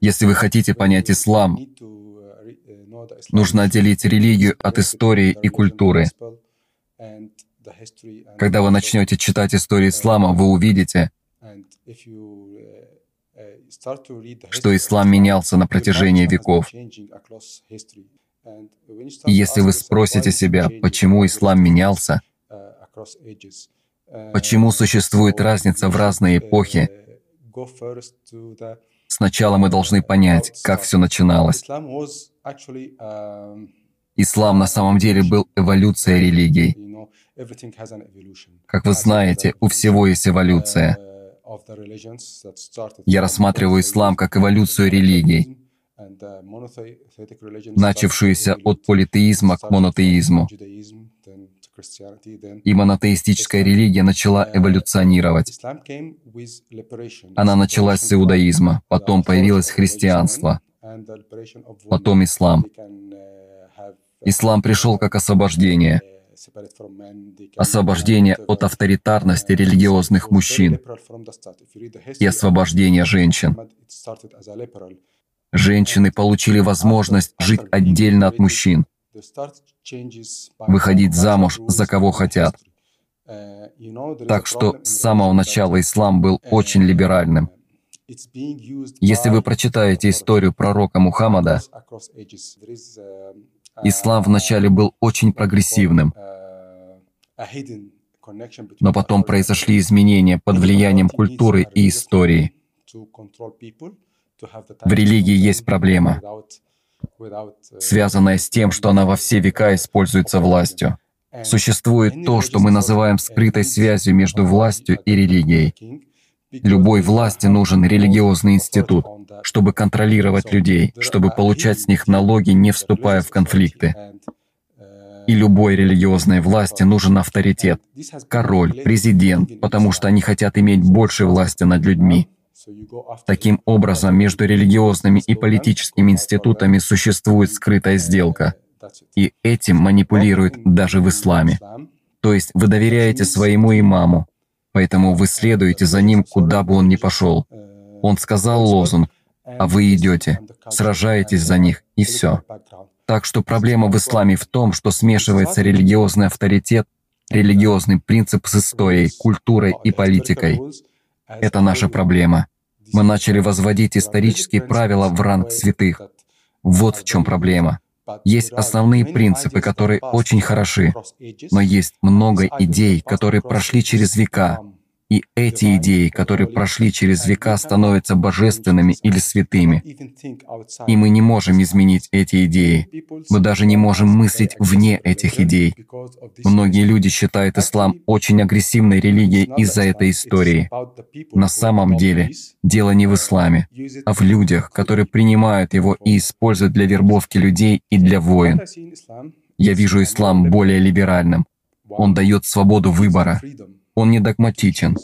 Если вы хотите понять ислам, нужно отделить религию от истории и культуры. Когда вы начнете читать историю ислама, вы увидите, что ислам менялся на протяжении веков. И если вы спросите себя, почему ислам менялся, почему существует разница в разные эпохи, сначала мы должны понять, как все начиналось. Ислам на самом деле был эволюцией религий. Как вы знаете, у всего есть эволюция. Я рассматриваю ислам как эволюцию религий, начавшуюся от политеизма к монотеизму. И монотеистическая религия начала эволюционировать. Она началась с иудаизма, потом появилось христианство, потом ислам. Ислам пришел как освобождение — освобождение от авторитарности религиозных мужчин и освобождение женщин. Женщины получили возможность жить отдельно от мужчин, выходить замуж за кого хотят. Так что с самого начала ислам был очень либеральным. Если вы прочитаете историю пророка Мухаммада, ислам вначале был очень прогрессивным, но потом произошли изменения под влиянием культуры и истории. В религии есть проблема, связанная с тем, что она во все века используется властью. Существует то, что мы называем скрытой связью между властью и религией. Любой власти нужен религиозный институт, чтобы контролировать людей, чтобы получать с них налоги, не вступая в конфликты. И любой религиозной власти нужен авторитет. Король, президент, потому что они хотят иметь больше власти над людьми. Таким образом, между религиозными и политическими институтами существует скрытая сделка. И этим манипулируют даже в исламе. То есть вы доверяете своему имаму, поэтому вы следуете за ним, куда бы он ни пошел. Он сказал лозунг, а вы идете, сражаетесь за них, и все. Так что проблема в исламе в том, что смешивается религиозный авторитет, религиозный принцип с историей, культурой и политикой. Это наша проблема. Мы начали возводить исторические правила в ранг святых. Вот в чем проблема. Есть основные принципы, которые очень хороши, но есть много идей, которые прошли через века, и эти идеи, которые прошли через века, становятся божественными или святыми. И мы не можем изменить эти идеи. Мы даже не можем мыслить вне этих идей. Многие люди считают ислам очень агрессивной религией из-за этой истории. На самом деле, дело не в исламе, а в людях, которые принимают его и используют для вербовки людей и для войн. Я вижу ислам более либеральным. Он дает свободу выбора. Он не догматичен.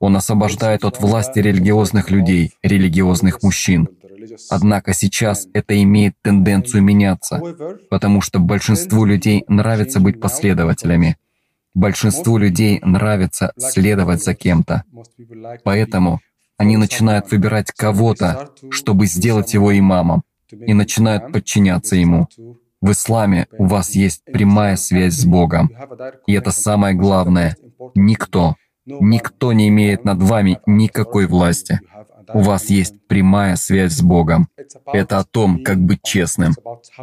Он освобождает от власти религиозных людей, религиозных мужчин. Однако сейчас это имеет тенденцию меняться, потому что большинству людей нравится быть последователями. Большинству людей нравится следовать за кем-то. Поэтому они начинают выбирать кого-то, чтобы сделать его имамом, и начинают подчиняться ему. В исламе у вас есть прямая связь с Богом. И это самое главное. Никто, никто не имеет над вами никакой власти. У вас есть прямая связь с Богом. Это о том, как быть честным.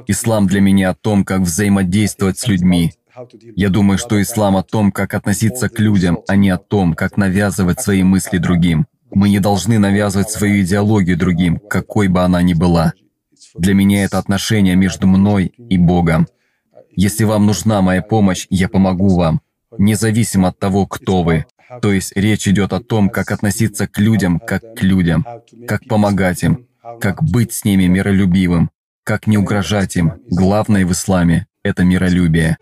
Ислам для меня о том, как взаимодействовать с людьми. Я думаю, что ислам о том, как относиться к людям, а не о том, как навязывать свои мысли другим. Мы не должны навязывать свою идеологию другим, какой бы она ни была. Для меня это отношение между мной и Богом. Если вам нужна моя помощь, я помогу вам, независимо от того, кто вы. То есть речь идет о том, как относиться к людям, как к людям, как помогать им, как быть с ними миролюбивым, как не угрожать им. Главное в исламе – это миролюбие.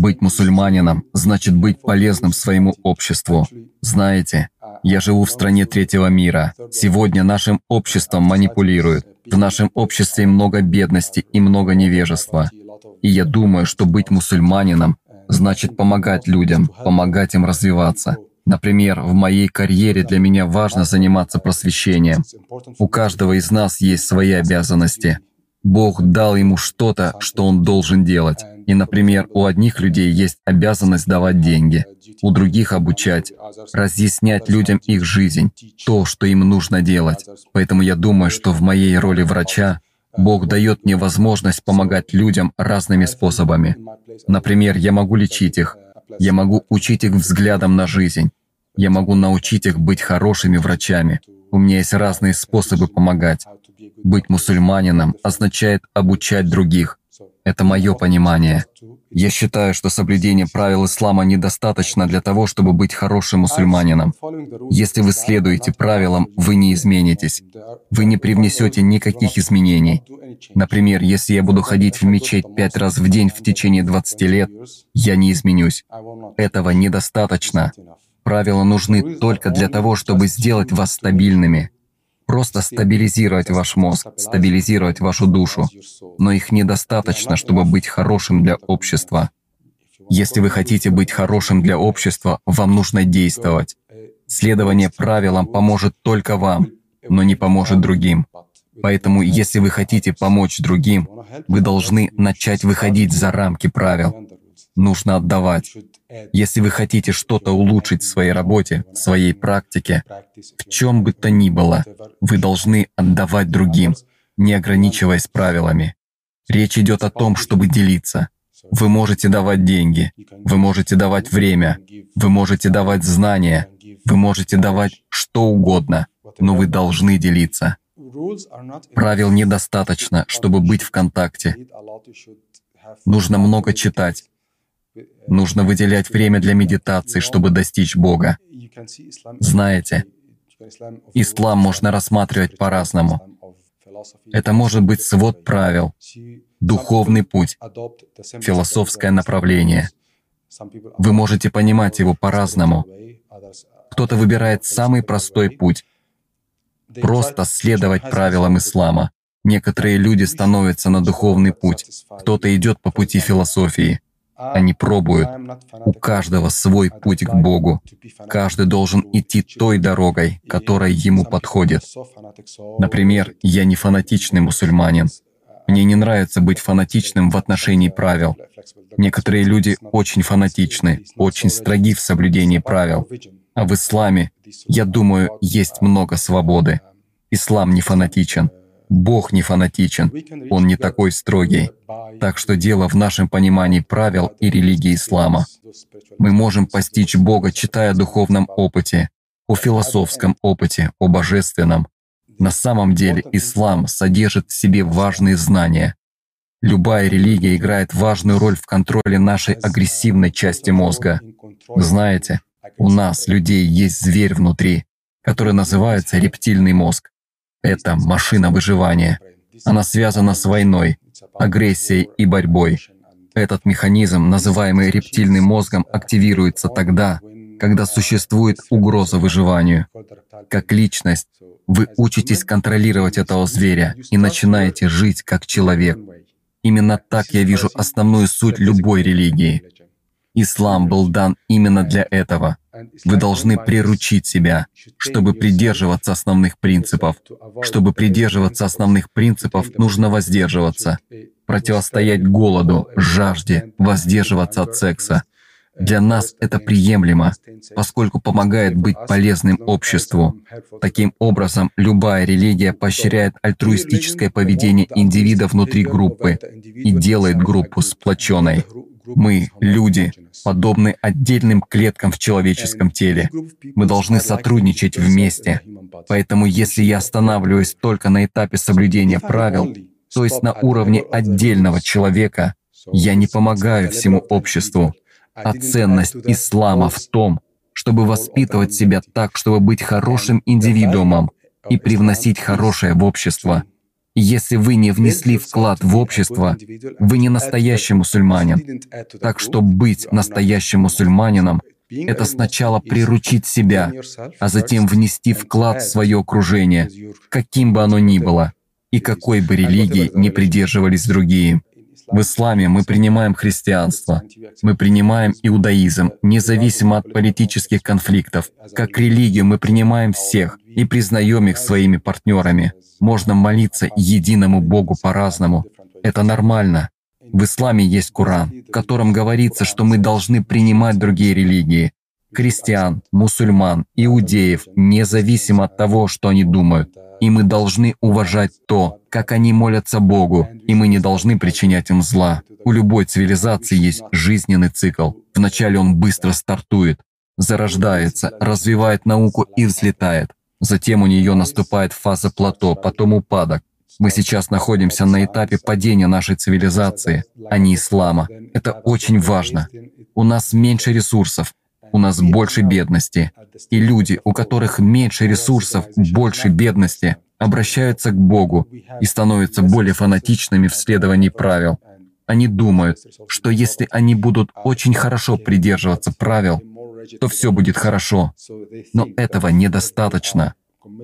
Быть мусульманином значит быть полезным своему обществу. Знаете, Я живу в стране третьего мира. Сегодня нашим обществом манипулируют. В нашем обществе много бедности и много невежества. И я думаю, что быть мусульманином значит помогать людям, помогать им развиваться. Например, в моей карьере для меня важно заниматься просвещением. У каждого из нас есть свои обязанности. Бог дал ему что-то, что он должен делать. И, например, у одних людей есть обязанность давать деньги, у других обучать, разъяснять людям их жизнь, то, что им нужно делать. Поэтому я думаю, что в моей роли врача Бог дает мне возможность помогать людям разными способами. Например, я могу лечить их, я могу учить их взглядом на жизнь, я могу научить их быть хорошими врачами. У меня есть разные способы помогать. Быть мусульманином означает обучать других. Это мое понимание. Я считаю, что соблюдение правил ислама недостаточно для того, чтобы быть хорошим мусульманином. Если вы следуете правилам, вы не изменитесь. Вы не привнесете никаких изменений. Например, если я буду ходить в мечеть пять раз в день в течение 20 лет, я не изменюсь. Этого недостаточно. Правила нужны только для того, чтобы сделать вас стабильными просто стабилизировать ваш мозг, стабилизировать вашу душу, но их недостаточно, чтобы быть хорошим для общества. Если вы хотите быть хорошим для общества, вам нужно действовать. Следование правилам поможет только вам, но не поможет другим. Поэтому, если вы хотите помочь другим, вы должны начать выходить за рамки правил. Нужно отдавать. Если вы хотите что-то улучшить в своей работе, в своей практике, в чем бы то ни было, вы должны отдавать другим, не ограничиваясь правилами. Речь идет о том, чтобы делиться. Вы можете давать деньги, вы можете давать время, вы можете давать знания, вы можете давать что угодно, но вы должны делиться. Правил недостаточно, чтобы быть в контакте. Нужно много читать, Нужно выделять время для медитации, чтобы достичь Бога. Знаете, ислам можно рассматривать по-разному. Это может быть свод правил, духовный путь, философское направление. Вы можете понимать его по-разному. Кто-то выбирает самый простой путь — просто следовать правилам ислама. Некоторые люди становятся на духовный путь, кто-то идет по пути философии — они пробуют. У каждого свой путь к Богу. Каждый должен идти той дорогой, которая ему подходит. Например, я не фанатичный мусульманин. Мне не нравится быть фанатичным в отношении правил. Некоторые люди очень фанатичны, очень строги в соблюдении правил. А в исламе, я думаю, есть много свободы. Ислам не фанатичен. Бог не фанатичен, Он не такой строгий. Так что дело в нашем понимании правил и религии ислама. Мы можем постичь Бога, читая о духовном опыте, о философском опыте, о божественном. На самом деле ислам содержит в себе важные знания. Любая религия играет важную роль в контроле нашей агрессивной части мозга. Знаете, у нас, людей, есть зверь внутри, который называется рептильный мозг. Это машина выживания. Она связана с войной, агрессией и борьбой. Этот механизм, называемый рептильным мозгом, активируется тогда, когда существует угроза выживанию. Как личность, вы учитесь контролировать этого зверя и начинаете жить как человек. Именно так я вижу основную суть любой религии. Ислам был дан именно для этого. Вы должны приручить себя, чтобы придерживаться основных принципов. Чтобы придерживаться основных принципов, нужно воздерживаться, противостоять голоду, жажде, воздерживаться от секса. Для нас это приемлемо, поскольку помогает быть полезным обществу. Таким образом, любая религия поощряет альтруистическое поведение индивида внутри группы и делает группу сплоченной. Мы, люди, подобны отдельным клеткам в человеческом теле. Мы должны сотрудничать вместе. Поэтому если я останавливаюсь только на этапе соблюдения правил, то есть на уровне отдельного человека, я не помогаю всему обществу. А ценность ислама в том, чтобы воспитывать себя так, чтобы быть хорошим индивидуумом и привносить хорошее в общество – если вы не внесли вклад в общество, вы не настоящий мусульманин. Так что быть настоящим мусульманином это сначала приручить себя, а затем внести вклад в свое окружение, каким бы оно ни было, и какой бы религии не придерживались другие. В исламе мы принимаем христианство, мы принимаем иудаизм, независимо от политических конфликтов. Как религию мы принимаем всех и признаем их своими партнерами. Можно молиться единому Богу по-разному. Это нормально. В исламе есть Коран, в котором говорится, что мы должны принимать другие религии, христиан, мусульман, иудеев, независимо от того, что они думают. И мы должны уважать то, как они молятся Богу, и мы не должны причинять им зла. У любой цивилизации есть жизненный цикл. Вначале он быстро стартует, зарождается, развивает науку и взлетает. Затем у нее наступает фаза плато, потом упадок. Мы сейчас находимся на этапе падения нашей цивилизации, а не ислама. Это очень важно. У нас меньше ресурсов, у нас больше бедности. И люди, у которых меньше ресурсов, больше бедности, обращаются к Богу и становятся более фанатичными в следовании правил. Они думают, что если они будут очень хорошо придерживаться правил, то все будет хорошо. Но этого недостаточно.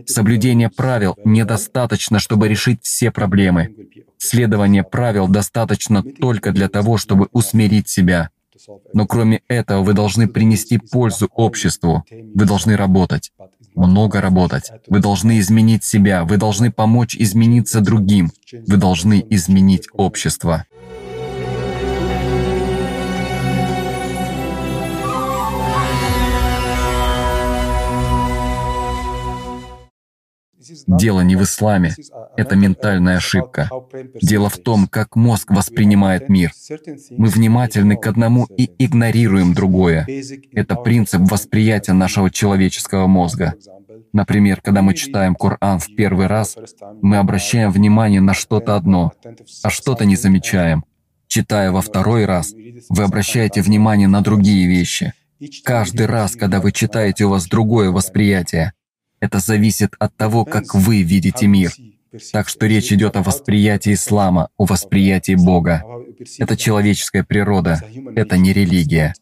Соблюдение правил недостаточно, чтобы решить все проблемы. Следование правил достаточно только для того, чтобы усмирить себя. Но кроме этого вы должны принести пользу обществу. Вы должны работать, много работать. Вы должны изменить себя, вы должны помочь измениться другим. Вы должны изменить общество. Дело не в исламе, это ментальная ошибка. Дело в том, как мозг воспринимает мир. Мы внимательны к одному и игнорируем другое. Это принцип восприятия нашего человеческого мозга. Например, когда мы читаем Коран в первый раз, мы обращаем внимание на что-то одно, а что-то не замечаем. Читая во второй раз, вы обращаете внимание на другие вещи. Каждый раз, когда вы читаете, у вас другое восприятие. Это зависит от того, как вы видите мир. Так что речь идет о восприятии ислама, о восприятии Бога. Это человеческая природа, это не религия.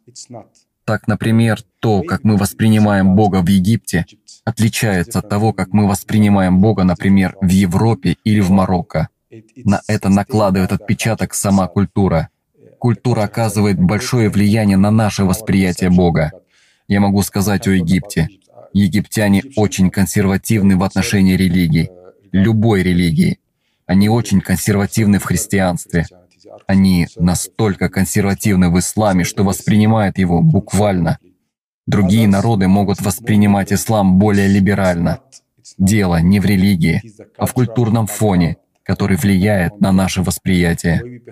Так, например, то, как мы воспринимаем Бога в Египте, отличается от того, как мы воспринимаем Бога, например, в Европе или в Марокко. На это накладывает отпечаток сама культура. Культура оказывает большое влияние на наше восприятие Бога. Я могу сказать о Египте. Египтяне очень консервативны в отношении религий, любой религии. Они очень консервативны в христианстве. Они настолько консервативны в исламе, что воспринимают его буквально. Другие народы могут воспринимать ислам более либерально. Дело не в религии, а в культурном фоне, который влияет на наше восприятие.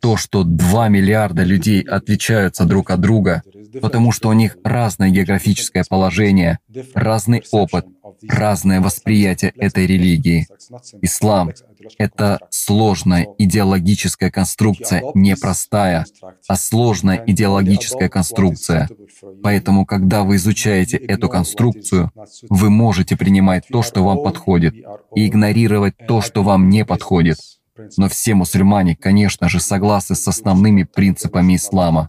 То, что 2 миллиарда людей отличаются друг от друга, потому что у них разное географическое положение, разный опыт, разное восприятие этой религии. Ислам — это сложная идеологическая конструкция, не простая, а сложная идеологическая конструкция. Поэтому, когда вы изучаете эту конструкцию, вы можете принимать то, что вам подходит, и игнорировать то, что вам не подходит. Но все мусульмане, конечно же, согласны с основными принципами ислама.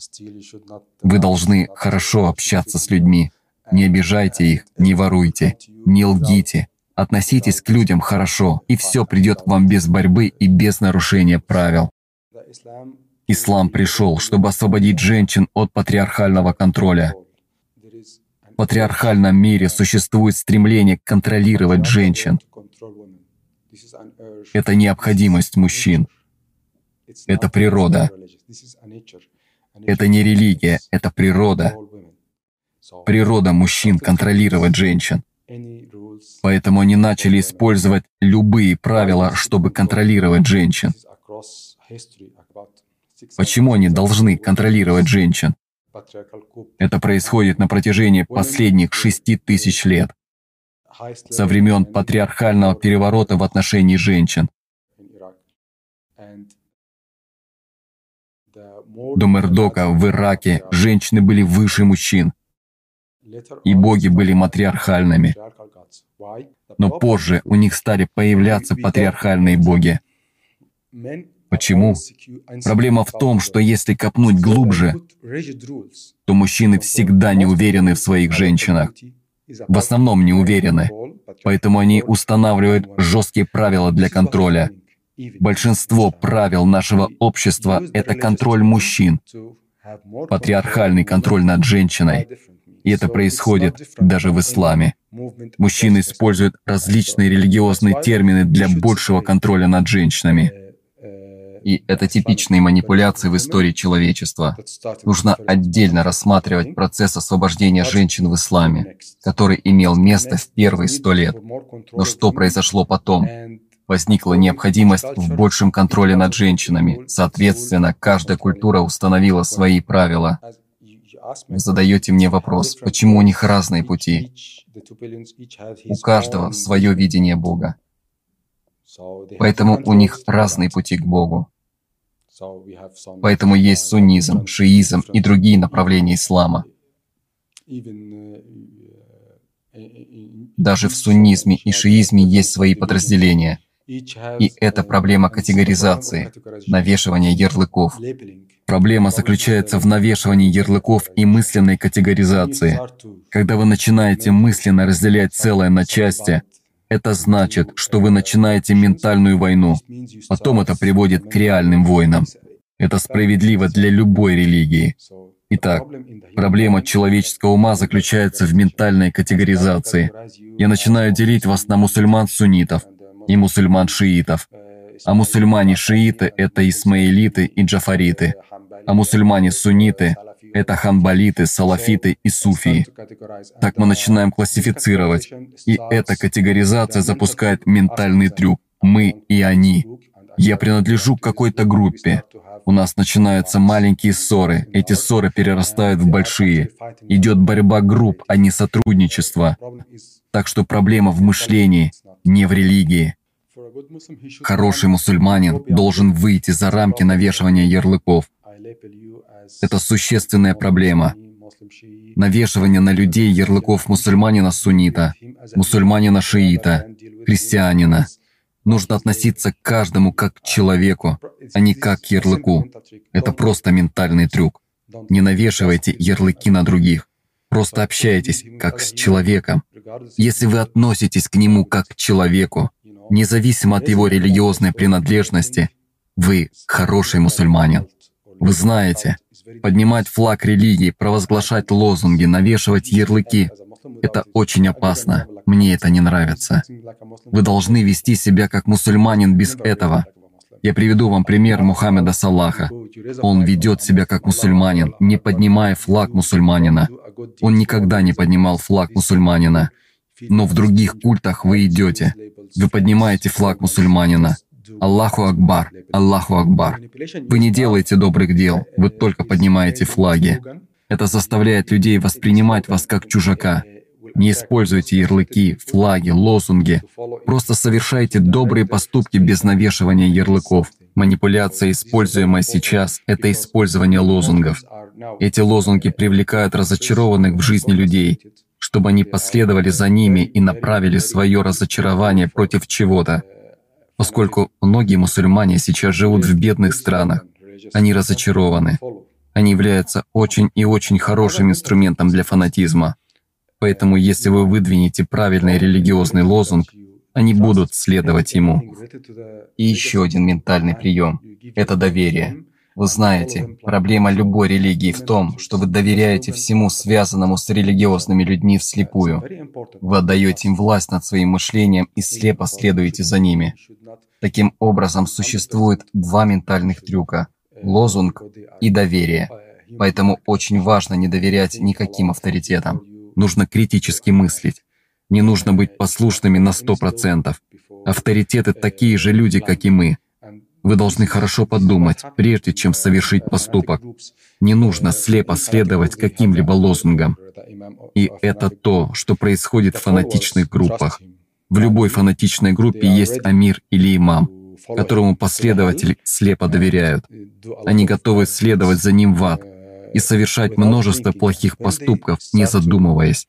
Вы должны хорошо общаться с людьми. Не обижайте их, не воруйте, не лгите. Относитесь к людям хорошо, и все придет к вам без борьбы и без нарушения правил. Ислам пришел, чтобы освободить женщин от патриархального контроля. В патриархальном мире существует стремление контролировать женщин. Это необходимость мужчин. Это природа. Это не религия, это природа. Природа мужчин контролировать женщин. Поэтому они начали использовать любые правила, чтобы контролировать женщин. Почему они должны контролировать женщин? Это происходит на протяжении последних шести тысяч лет со времен патриархального переворота в отношении женщин. До Мердока в Ираке женщины были выше мужчин, и боги были матриархальными. Но позже у них стали появляться патриархальные боги. Почему? Проблема в том, что если копнуть глубже, то мужчины всегда не уверены в своих женщинах. В основном не уверены. Поэтому они устанавливают жесткие правила для контроля. Большинство правил нашего общества — это контроль мужчин, патриархальный контроль над женщиной. И это происходит даже в исламе. Мужчины используют различные религиозные термины для большего контроля над женщинами. И это типичные манипуляции в истории человечества. Нужно отдельно рассматривать процесс освобождения женщин в исламе, который имел место в первые сто лет. Но что произошло потом? Возникла необходимость в большем контроле над женщинами. Соответственно, каждая культура установила свои правила. Вы задаете мне вопрос, почему у них разные пути? У каждого свое видение Бога. Поэтому у них разные пути к Богу. Поэтому есть суннизм, шиизм и другие направления ислама. Даже в суннизме и шиизме есть свои подразделения. И это проблема категоризации, навешивания ярлыков. Проблема заключается в навешивании ярлыков и мысленной категоризации. Когда вы начинаете мысленно разделять целое на части, это значит, что вы начинаете ментальную войну. Потом это приводит к реальным войнам. Это справедливо для любой религии. Итак, проблема человеческого ума заключается в ментальной категоризации. Я начинаю делить вас на мусульман-суннитов и мусульман-шиитов. А мусульмане-шииты — это исмаилиты и джафариты. А мусульмане-сунниты это ханбалиты, салафиты и суфии. Так мы начинаем классифицировать, и эта категоризация запускает ментальный трюк «мы» и «они». Я принадлежу к какой-то группе. У нас начинаются маленькие ссоры. Эти ссоры перерастают в большие. Идет борьба групп, а не сотрудничество. Так что проблема в мышлении, не в религии. Хороший мусульманин должен выйти за рамки навешивания ярлыков. Это существенная проблема. Навешивание на людей ярлыков мусульманина-суннита, мусульманина-шиита, христианина. Нужно относиться к каждому как к человеку, а не как к ярлыку. Это просто ментальный трюк. Не навешивайте ярлыки на других. Просто общайтесь как с человеком. Если вы относитесь к нему как к человеку, независимо от его религиозной принадлежности, вы хороший мусульманин. Вы знаете, поднимать флаг религии, провозглашать лозунги, навешивать ярлыки — это очень опасно. Мне это не нравится. Вы должны вести себя как мусульманин без этого. Я приведу вам пример Мухаммеда Салаха. Он ведет себя как мусульманин, не поднимая флаг мусульманина. Он никогда не поднимал флаг мусульманина. Но в других культах вы идете. Вы поднимаете флаг мусульманина. Аллаху Акбар, Аллаху Акбар. Вы не делаете добрых дел, вы только поднимаете флаги. Это заставляет людей воспринимать вас как чужака. Не используйте ярлыки, флаги, лозунги. Просто совершайте добрые поступки без навешивания ярлыков. Манипуляция, используемая сейчас, это использование лозунгов. Эти лозунги привлекают разочарованных в жизни людей, чтобы они последовали за ними и направили свое разочарование против чего-то. Поскольку многие мусульмане сейчас живут в бедных странах, они разочарованы. Они являются очень и очень хорошим инструментом для фанатизма. Поэтому если вы выдвинете правильный религиозный лозунг, они будут следовать ему. И еще один ментальный прием – это доверие. Вы знаете, проблема любой религии в том, что вы доверяете всему связанному с религиозными людьми вслепую. Вы отдаете им власть над своим мышлением и слепо следуете за ними. Таким образом, существует два ментальных трюка – лозунг и доверие. Поэтому очень важно не доверять никаким авторитетам. Нужно критически мыслить. Не нужно быть послушными на 100%. Авторитеты такие же люди, как и мы – вы должны хорошо подумать, прежде чем совершить поступок. Не нужно слепо следовать каким-либо лозунгам. И это то, что происходит в фанатичных группах. В любой фанатичной группе есть амир или имам, которому последователи слепо доверяют. Они готовы следовать за ним в ад и совершать множество плохих поступков, не задумываясь.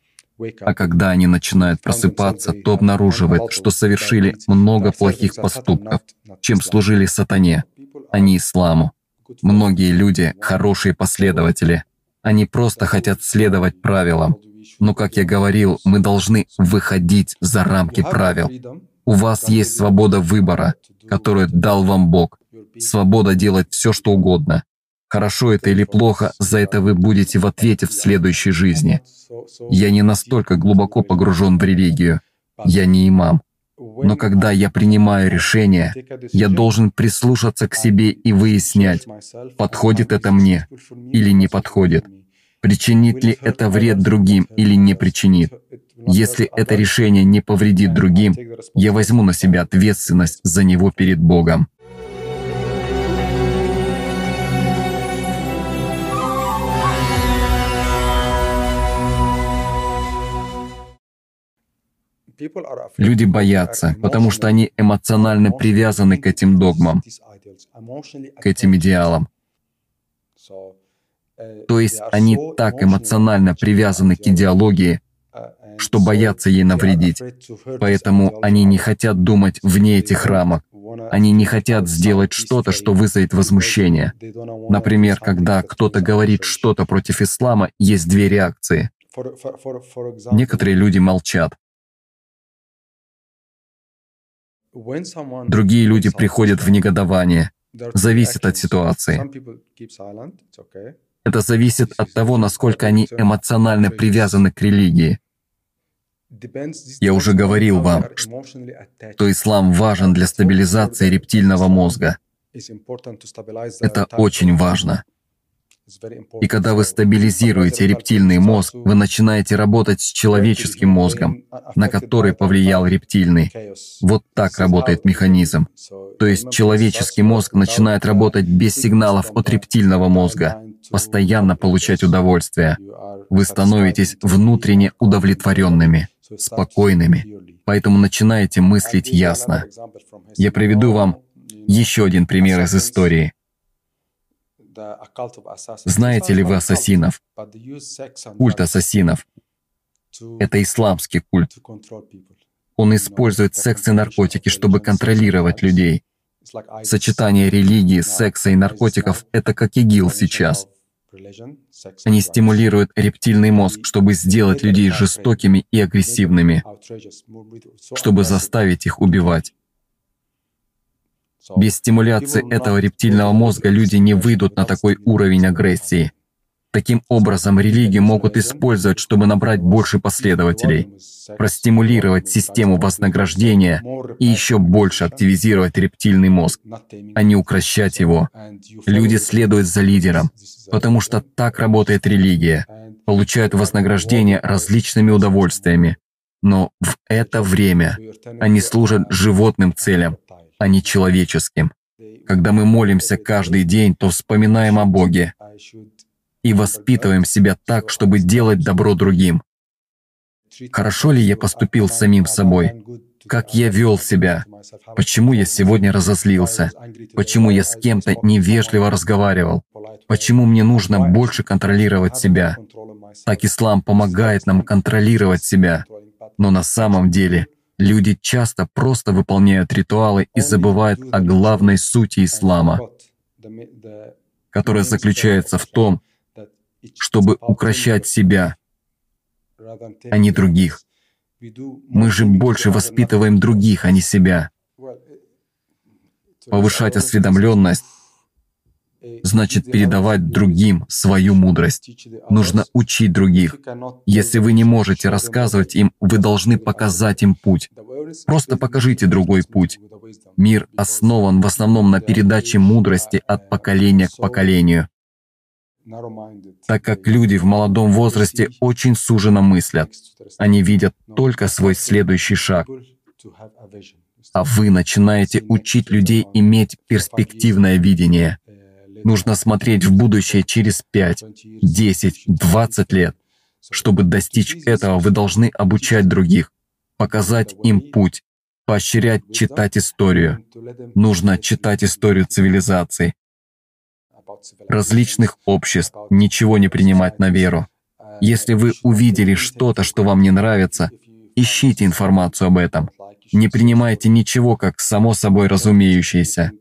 А когда они начинают просыпаться, то обнаруживают, что совершили много плохих поступков, чем служили сатане. а не исламу. Многие люди – хорошие последователи. Они просто хотят следовать правилам. Но, как я говорил, мы должны выходить за рамки правил. У вас есть свобода выбора, которую дал вам Бог. Свобода делать все, что угодно. Хорошо это или плохо, за это вы будете в ответе в следующей жизни. Я не настолько глубоко погружен в религию. Я не имам. Но когда я принимаю решение, я должен прислушаться к себе и выяснять, подходит это мне или не подходит. Причинит ли это вред другим или не причинит. Если это решение не повредит другим, я возьму на себя ответственность за него перед Богом. Люди боятся, потому что они эмоционально привязаны к этим догмам, к этим идеалам. То есть они так эмоционально привязаны к идеологии, что боятся ей навредить. Поэтому они не хотят думать вне этих рамок. Они не хотят сделать что-то, что вызовет возмущение. Например, когда кто-то говорит что-то против ислама, есть две реакции. Некоторые люди молчат. Другие люди приходят в негодование. Зависит от ситуации. Это зависит от того, насколько они эмоционально привязаны к религии. Я уже говорил вам, что ислам важен для стабилизации рептильного мозга. Это очень важно. И когда вы стабилизируете рептильный мозг, вы начинаете работать с человеческим мозгом, на который повлиял рептильный. Вот так работает механизм. То есть человеческий мозг начинает работать без сигналов от рептильного мозга, постоянно получать удовольствие. Вы становитесь внутренне удовлетворенными, спокойными, поэтому начинаете мыслить ясно. Я приведу вам еще один пример из истории. Знаете ли вы ассасинов? Культ ассасинов. Это исламский культ. Он использует секс и наркотики, чтобы контролировать людей. Сочетание религии, секса и наркотиков — это как ИГИЛ сейчас. Они стимулируют рептильный мозг, чтобы сделать людей жестокими и агрессивными, чтобы заставить их убивать. Без стимуляции этого рептильного мозга люди не выйдут на такой уровень агрессии. Таким образом, религии могут использовать, чтобы набрать больше последователей, простимулировать систему вознаграждения и еще больше активизировать рептильный мозг, а не укращать его. Люди следуют за лидером, потому что так работает религия, получают вознаграждение различными удовольствиями. Но в это время они служат животным целям, а не человеческим. Когда мы молимся каждый день, то вспоминаем о Боге и воспитываем себя так, чтобы делать добро другим. Хорошо ли я поступил с самим собой? Как я вел себя? Почему я сегодня разозлился? Почему я с кем-то невежливо разговаривал? Почему мне нужно больше контролировать себя? Так ислам помогает нам контролировать себя. Но на самом деле Люди часто просто выполняют ритуалы и забывают о главной сути ислама, которая заключается в том, чтобы укращать себя, а не других. Мы же больше воспитываем других, а не себя. Повышать осведомленность значит передавать другим свою мудрость. Нужно учить других. Если вы не можете рассказывать им, вы должны показать им путь. Просто покажите другой путь. Мир основан в основном на передаче мудрости от поколения к поколению. Так как люди в молодом возрасте очень суженно мыслят, они видят только свой следующий шаг. А вы начинаете учить людей иметь перспективное видение — Нужно смотреть в будущее через 5, 10, 20 лет. Чтобы достичь этого, вы должны обучать других, показать им путь, поощрять читать историю. Нужно читать историю цивилизаций, различных обществ, ничего не принимать на веру. Если вы увидели что-то, что вам не нравится, ищите информацию об этом. Не принимайте ничего как само собой разумеющееся.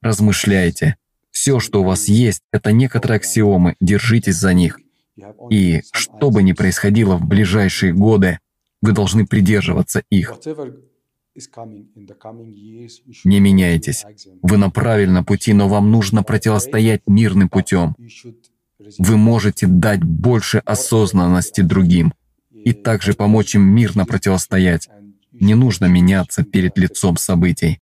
размышляйте. Все, что у вас есть, это некоторые аксиомы, держитесь за них. И что бы ни происходило в ближайшие годы, вы должны придерживаться их. Не меняйтесь. Вы на правильном пути, но вам нужно противостоять мирным путем. Вы можете дать больше осознанности другим и также помочь им мирно противостоять. Не нужно меняться перед лицом событий.